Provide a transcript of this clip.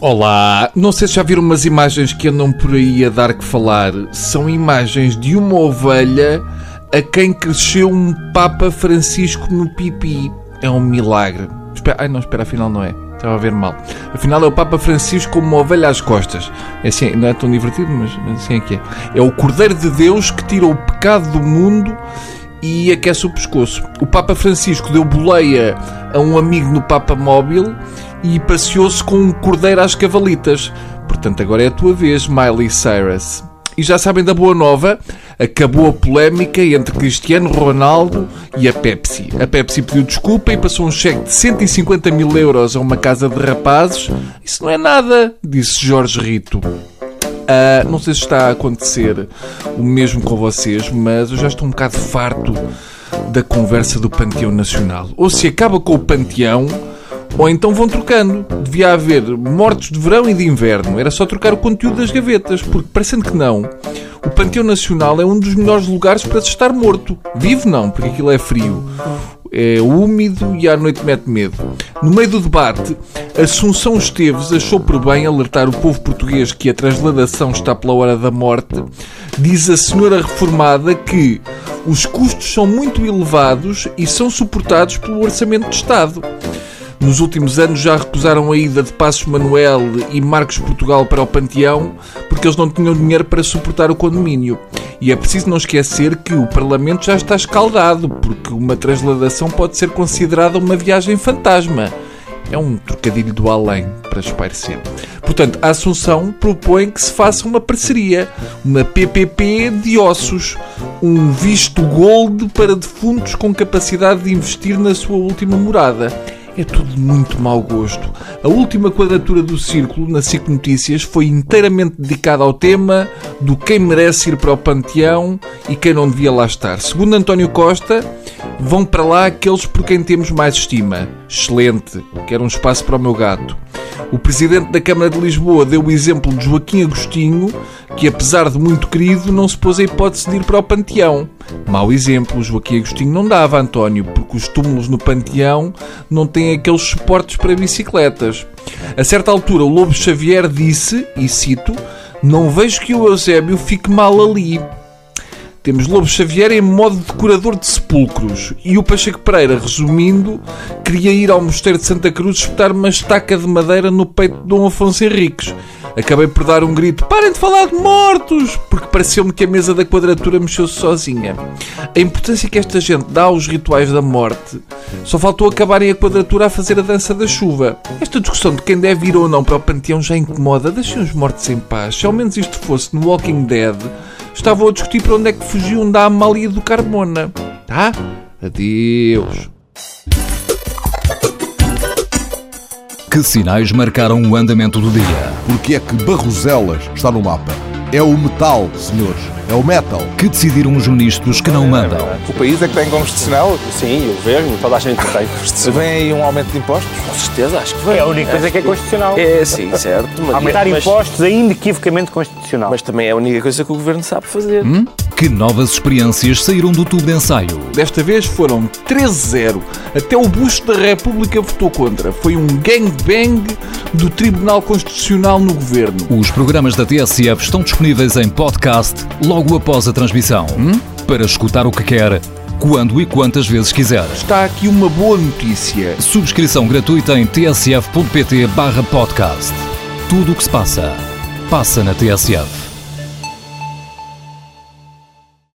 Olá, não sei se já viram umas imagens que andam por aí a dar que falar. São imagens de uma ovelha a quem cresceu um Papa Francisco no pipi. É um milagre. Espera, ai não, espera, afinal não é. Estava a ver mal. Afinal é o Papa Francisco com uma ovelha às costas. É assim, não é tão divertido, mas assim é que é. É o Cordeiro de Deus que tira o pecado do mundo e aquece o pescoço. O Papa Francisco deu boleia a um amigo no Papa Móvel e passeou-se com um cordeiro às cavalitas. Portanto, agora é a tua vez, Miley Cyrus. E já sabem da boa nova, acabou a polémica entre Cristiano Ronaldo e a Pepsi. A Pepsi pediu desculpa e passou um cheque de 150 mil euros a uma casa de rapazes. Isso não é nada, disse Jorge Rito. Uh, não sei se está a acontecer o mesmo com vocês, mas eu já estou um bocado farto da conversa do Panteão Nacional. Ou se acaba com o Panteão, ou então vão trocando. Devia haver mortos de verão e de inverno. Era só trocar o conteúdo das gavetas, porque parecendo que não, o Panteão Nacional é um dos melhores lugares para se estar morto. Vivo não, porque aquilo é frio. É úmido e à noite mete medo. No meio do debate, Assunção Esteves achou por bem alertar o povo português que a transladação está pela hora da morte. Diz a senhora reformada que os custos são muito elevados e são suportados pelo Orçamento de Estado. Nos últimos anos já recusaram a ida de Passos Manuel e Marcos Portugal para o Panteão porque eles não tinham dinheiro para suportar o condomínio. E é preciso não esquecer que o Parlamento já está escaldado, porque uma transladação pode ser considerada uma viagem fantasma. É um trocadilho do além, para espairecer. Portanto, a Assunção propõe que se faça uma parceria, uma PPP de ossos, um visto gold para defuntos com capacidade de investir na sua última morada. É tudo muito mau gosto. A última quadratura do círculo na SIC Notícias foi inteiramente dedicada ao tema do quem merece ir para o panteão e quem não devia lá estar. Segundo António Costa, vão para lá aqueles por quem temos mais estima. Excelente, quero um espaço para o meu gato. O presidente da Câmara de Lisboa deu o exemplo de Joaquim Agostinho, que apesar de muito querido, não se pôs a hipótese de ir para o Panteão. Mau exemplo, Joaquim Agostinho não dava, António, porque os túmulos no Panteão não têm aqueles suportes para bicicletas. A certa altura, o Lobo Xavier disse, e cito, não vejo que o Eusébio fique mal ali. Temos Lobo Xavier em modo decorador de sepulcros. E o Pacheco Pereira, resumindo, queria ir ao Mosteiro de Santa Cruz espetar uma estaca de madeira no peito de Dom Afonso Henriques. Acabei por dar um grito: parem de falar de mortos! Porque pareceu-me que a mesa da quadratura mexeu-se sozinha. A importância que esta gente dá aos rituais da morte só faltou acabarem a quadratura a fazer a dança da chuva. Esta discussão de quem deve ir ou não para o panteão já incomoda. Deixem os mortos em paz. Se ao menos isto fosse no Walking Dead, estavam a discutir para onde é que fugiam da Amália do Carmona. Tá? Adeus. Que sinais marcaram o andamento do dia? Porque é que Barroselas está no mapa? É o metal, senhores. É o metal. Que decidiram os ministros que não mandam? O país é que tem constitucional? Sim, o governo, toda a gente tem constitucional. Vem aí um aumento de impostos? Com certeza, acho que vem. É a única coisa que é constitucional. É, sim, certo. Mas, Aumentar mas, impostos é inequivocamente constitucional. Mas também é a única coisa que o governo sabe fazer. Hum? Que novas experiências saíram do tubo de ensaio? Desta vez foram 13-0. Até o busto da República votou contra. Foi um gangbang do Tribunal Constitucional no governo. Os programas da TSF estão disponíveis em podcast logo após a transmissão. Hum? Para escutar o que quer, quando e quantas vezes quiser. Está aqui uma boa notícia. Subscrição gratuita em tsf.pt/podcast. Tudo o que se passa, passa na TSF.